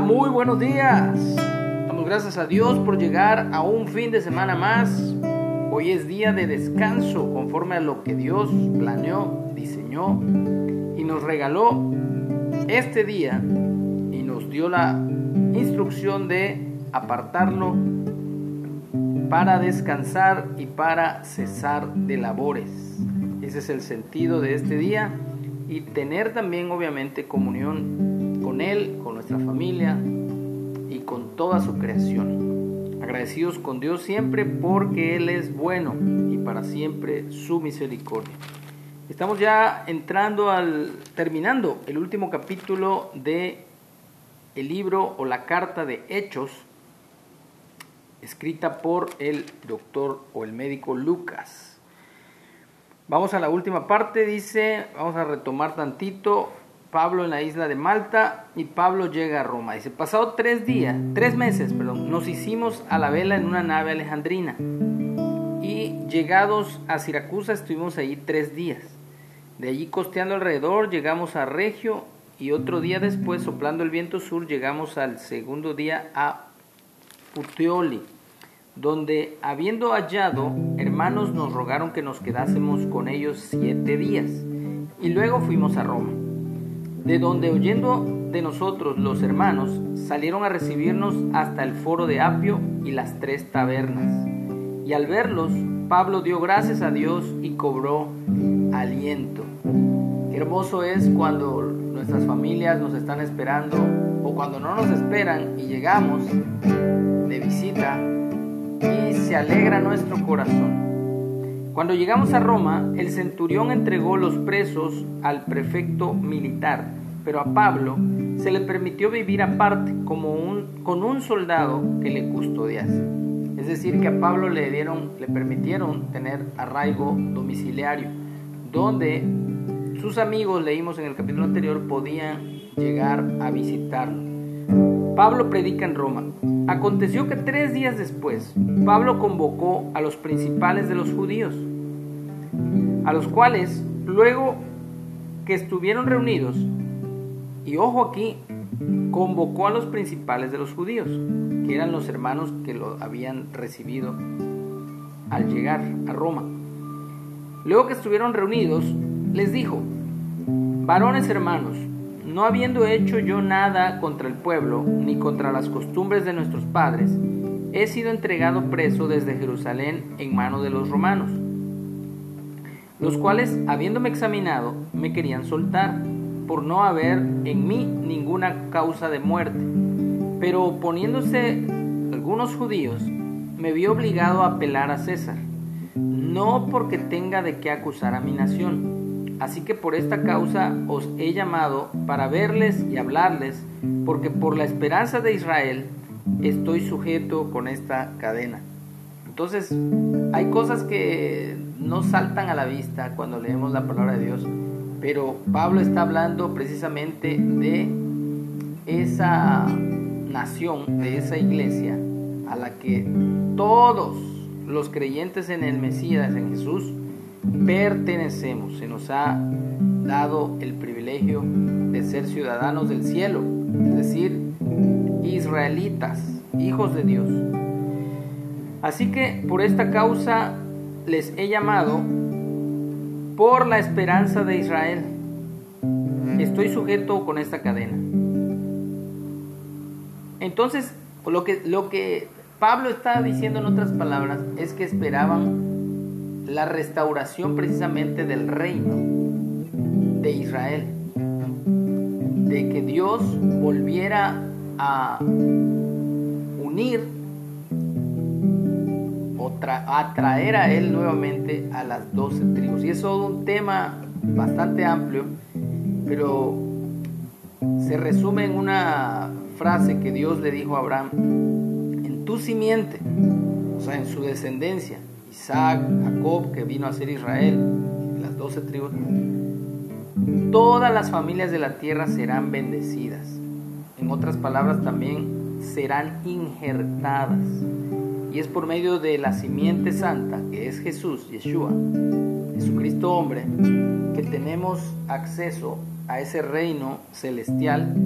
Muy buenos días. Damos gracias a Dios por llegar a un fin de semana más. Hoy es día de descanso conforme a lo que Dios planeó, diseñó y nos regaló este día y nos dio la instrucción de apartarlo para descansar y para cesar de labores. Ese es el sentido de este día y tener también obviamente comunión con Él, nuestra familia y con toda su creación. Agradecidos con Dios siempre porque Él es bueno y para siempre su misericordia. Estamos ya entrando al terminando el último capítulo de el libro o la carta de Hechos escrita por el doctor o el médico Lucas. Vamos a la última parte, dice, vamos a retomar tantito. Pablo en la isla de Malta y Pablo llega a Roma. Dice, pasado tres días, tres meses, perdón, nos hicimos a la vela en una nave alejandrina y llegados a Siracusa estuvimos allí tres días. De allí costeando alrededor llegamos a Regio y otro día después, soplando el viento sur, llegamos al segundo día a Puteoli, donde habiendo hallado hermanos nos rogaron que nos quedásemos con ellos siete días y luego fuimos a Roma de donde oyendo de nosotros los hermanos salieron a recibirnos hasta el foro de Apio y las tres tabernas. Y al verlos, Pablo dio gracias a Dios y cobró aliento. Hermoso es cuando nuestras familias nos están esperando o cuando no nos esperan y llegamos de visita y se alegra nuestro corazón. Cuando llegamos a Roma, el centurión entregó los presos al prefecto militar, pero a Pablo se le permitió vivir aparte como un, con un soldado que le custodiase. Es decir, que a Pablo le, dieron, le permitieron tener arraigo domiciliario, donde sus amigos, leímos en el capítulo anterior, podían llegar a visitarlo. Pablo predica en Roma. Aconteció que tres días después, Pablo convocó a los principales de los judíos, a los cuales, luego que estuvieron reunidos, y ojo aquí, convocó a los principales de los judíos, que eran los hermanos que lo habían recibido al llegar a Roma. Luego que estuvieron reunidos, les dijo, varones hermanos, no habiendo hecho yo nada contra el pueblo, ni contra las costumbres de nuestros padres, he sido entregado preso desde Jerusalén en mano de los romanos, los cuales, habiéndome examinado, me querían soltar, por no haber en mí ninguna causa de muerte. Pero oponiéndose algunos judíos, me vi obligado a apelar a César, no porque tenga de qué acusar a mi nación, Así que por esta causa os he llamado para verles y hablarles, porque por la esperanza de Israel estoy sujeto con esta cadena. Entonces, hay cosas que no saltan a la vista cuando leemos la palabra de Dios, pero Pablo está hablando precisamente de esa nación, de esa iglesia a la que todos los creyentes en el Mesías, en Jesús, pertenecemos, se nos ha dado el privilegio de ser ciudadanos del cielo, es decir, israelitas, hijos de Dios. Así que por esta causa les he llamado por la esperanza de Israel. Estoy sujeto con esta cadena. Entonces, lo que, lo que Pablo está diciendo en otras palabras es que esperaban la restauración precisamente del reino de Israel, de que Dios volviera a unir o a traer a Él nuevamente a las doce tribus. Y es todo un tema bastante amplio, pero se resume en una frase que Dios le dijo a Abraham, en tu simiente, o sea, en su descendencia, Isaac, Jacob, que vino a ser Israel, las doce tribus, todas las familias de la tierra serán bendecidas. En otras palabras, también serán injertadas. Y es por medio de la simiente santa, que es Jesús, Yeshua, Jesucristo hombre, que tenemos acceso a ese reino celestial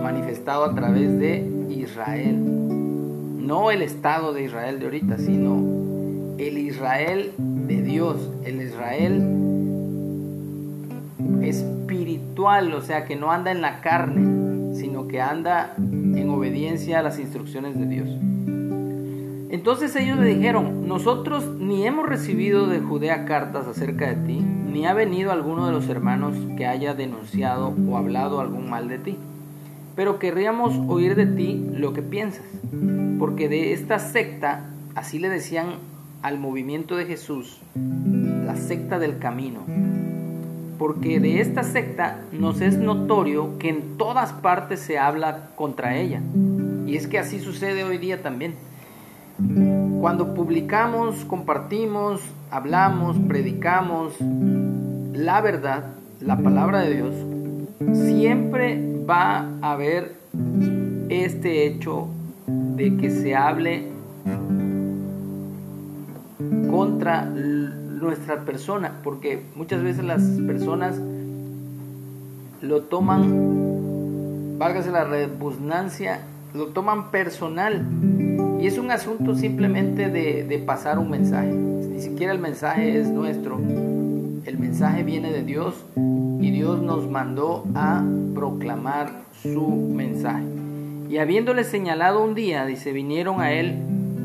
manifestado a través de Israel. No el Estado de Israel de ahorita, sino el Israel de Dios, el Israel espiritual, o sea, que no anda en la carne, sino que anda en obediencia a las instrucciones de Dios. Entonces ellos le dijeron, nosotros ni hemos recibido de Judea cartas acerca de ti, ni ha venido alguno de los hermanos que haya denunciado o hablado algún mal de ti, pero querríamos oír de ti lo que piensas, porque de esta secta, así le decían al movimiento de Jesús, la secta del camino, porque de esta secta nos es notorio que en todas partes se habla contra ella, y es que así sucede hoy día también. Cuando publicamos, compartimos, hablamos, predicamos la verdad, la palabra de Dios, siempre va a haber este hecho de que se hable contra nuestra persona, porque muchas veces las personas lo toman, válgase la redundancia, lo toman personal y es un asunto simplemente de, pasar un mensaje. Ni siquiera el mensaje es nuestro. El mensaje viene de Dios y Dios nos mandó a proclamar su mensaje. Y habiéndole señalado un día, dice, vinieron a él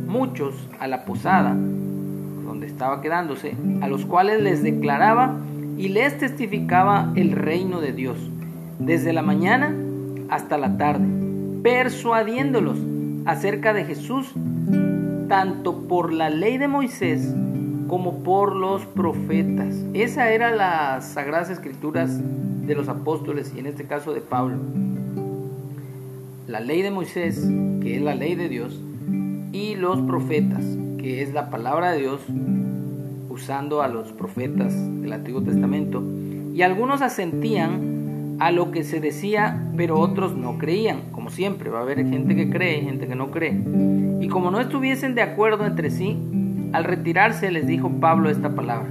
muchos a la posada estaba quedándose, a los cuales les declaraba y les testificaba el reino de Dios, desde la mañana hasta la tarde, persuadiéndolos acerca de Jesús, tanto por la ley de Moisés como por los profetas. Esa era las sagradas escrituras de los apóstoles y en este caso de Pablo. La ley de Moisés, que es la ley de Dios, y los profetas, es la palabra de Dios, usando a los profetas del Antiguo Testamento. Y algunos asentían a lo que se decía, pero otros no creían. Como siempre, va a haber gente que cree y gente que no cree. Y como no estuviesen de acuerdo entre sí, al retirarse les dijo Pablo esta palabra.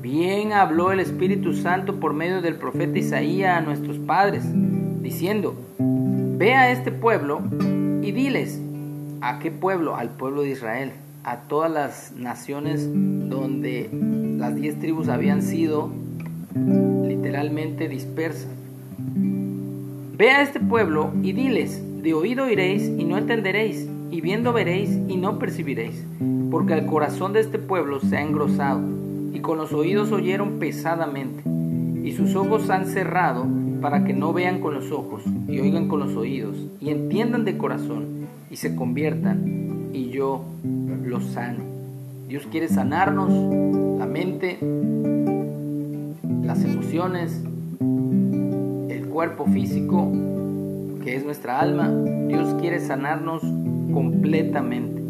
Bien habló el Espíritu Santo por medio del profeta Isaías a nuestros padres, diciendo, Ve a este pueblo y diles, ¿a qué pueblo? Al pueblo de Israel, a todas las naciones donde las diez tribus habían sido literalmente dispersas. Ve a este pueblo y diles, de oído oiréis y no entenderéis, y viendo veréis y no percibiréis, porque el corazón de este pueblo se ha engrosado, y con los oídos oyeron pesadamente, y sus ojos han cerrado para que no vean con los ojos, y oigan con los oídos, y entiendan de corazón, y se conviertan, y yo los sane. Dios quiere sanarnos la mente, las emociones, cuerpo físico, que es nuestra alma, Dios quiere sanarnos completamente.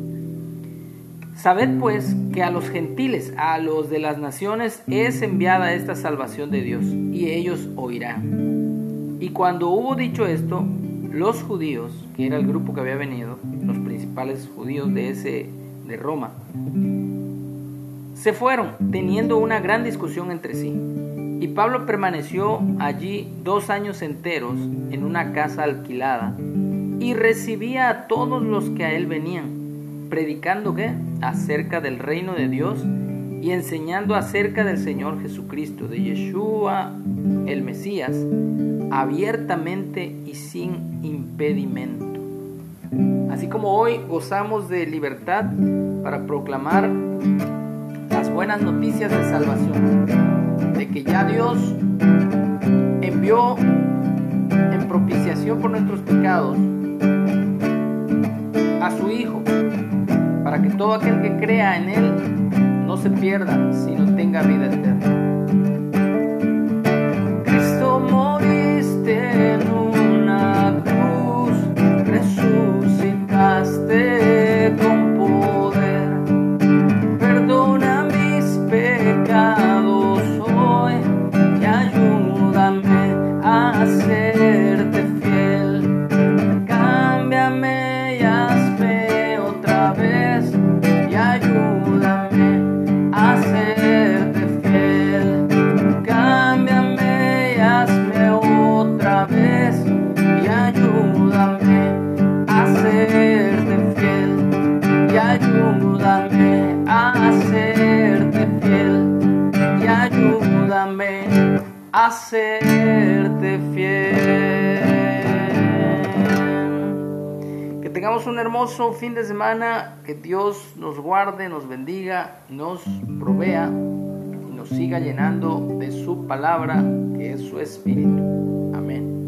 Sabed pues que a los gentiles, a los de las naciones, es enviada esta salvación de Dios, y ellos oirán. Y cuando hubo dicho esto, los judíos, que era el grupo que había venido, los judíos de ese de Roma, se fueron teniendo una gran discusión entre sí. Y Pablo permaneció allí dos años enteros en una casa alquilada y recibía a todos los que a él venían, predicando acerca del reino de Dios y enseñando acerca del Señor Jesucristo, de Yeshua el Mesías, abiertamente y sin impedimento. Así como hoy gozamos de libertad para proclamar las buenas noticias de salvación de que ya Dios envió en propiciación por nuestros pecados a su Hijo, para que todo aquel que crea en Él no se pierda, sino tenga vida eterna. A serte fiel. Que tengamos un hermoso fin de semana, que Dios nos guarde, nos bendiga, nos provea y nos siga llenando de su palabra, que es su espíritu. Amén.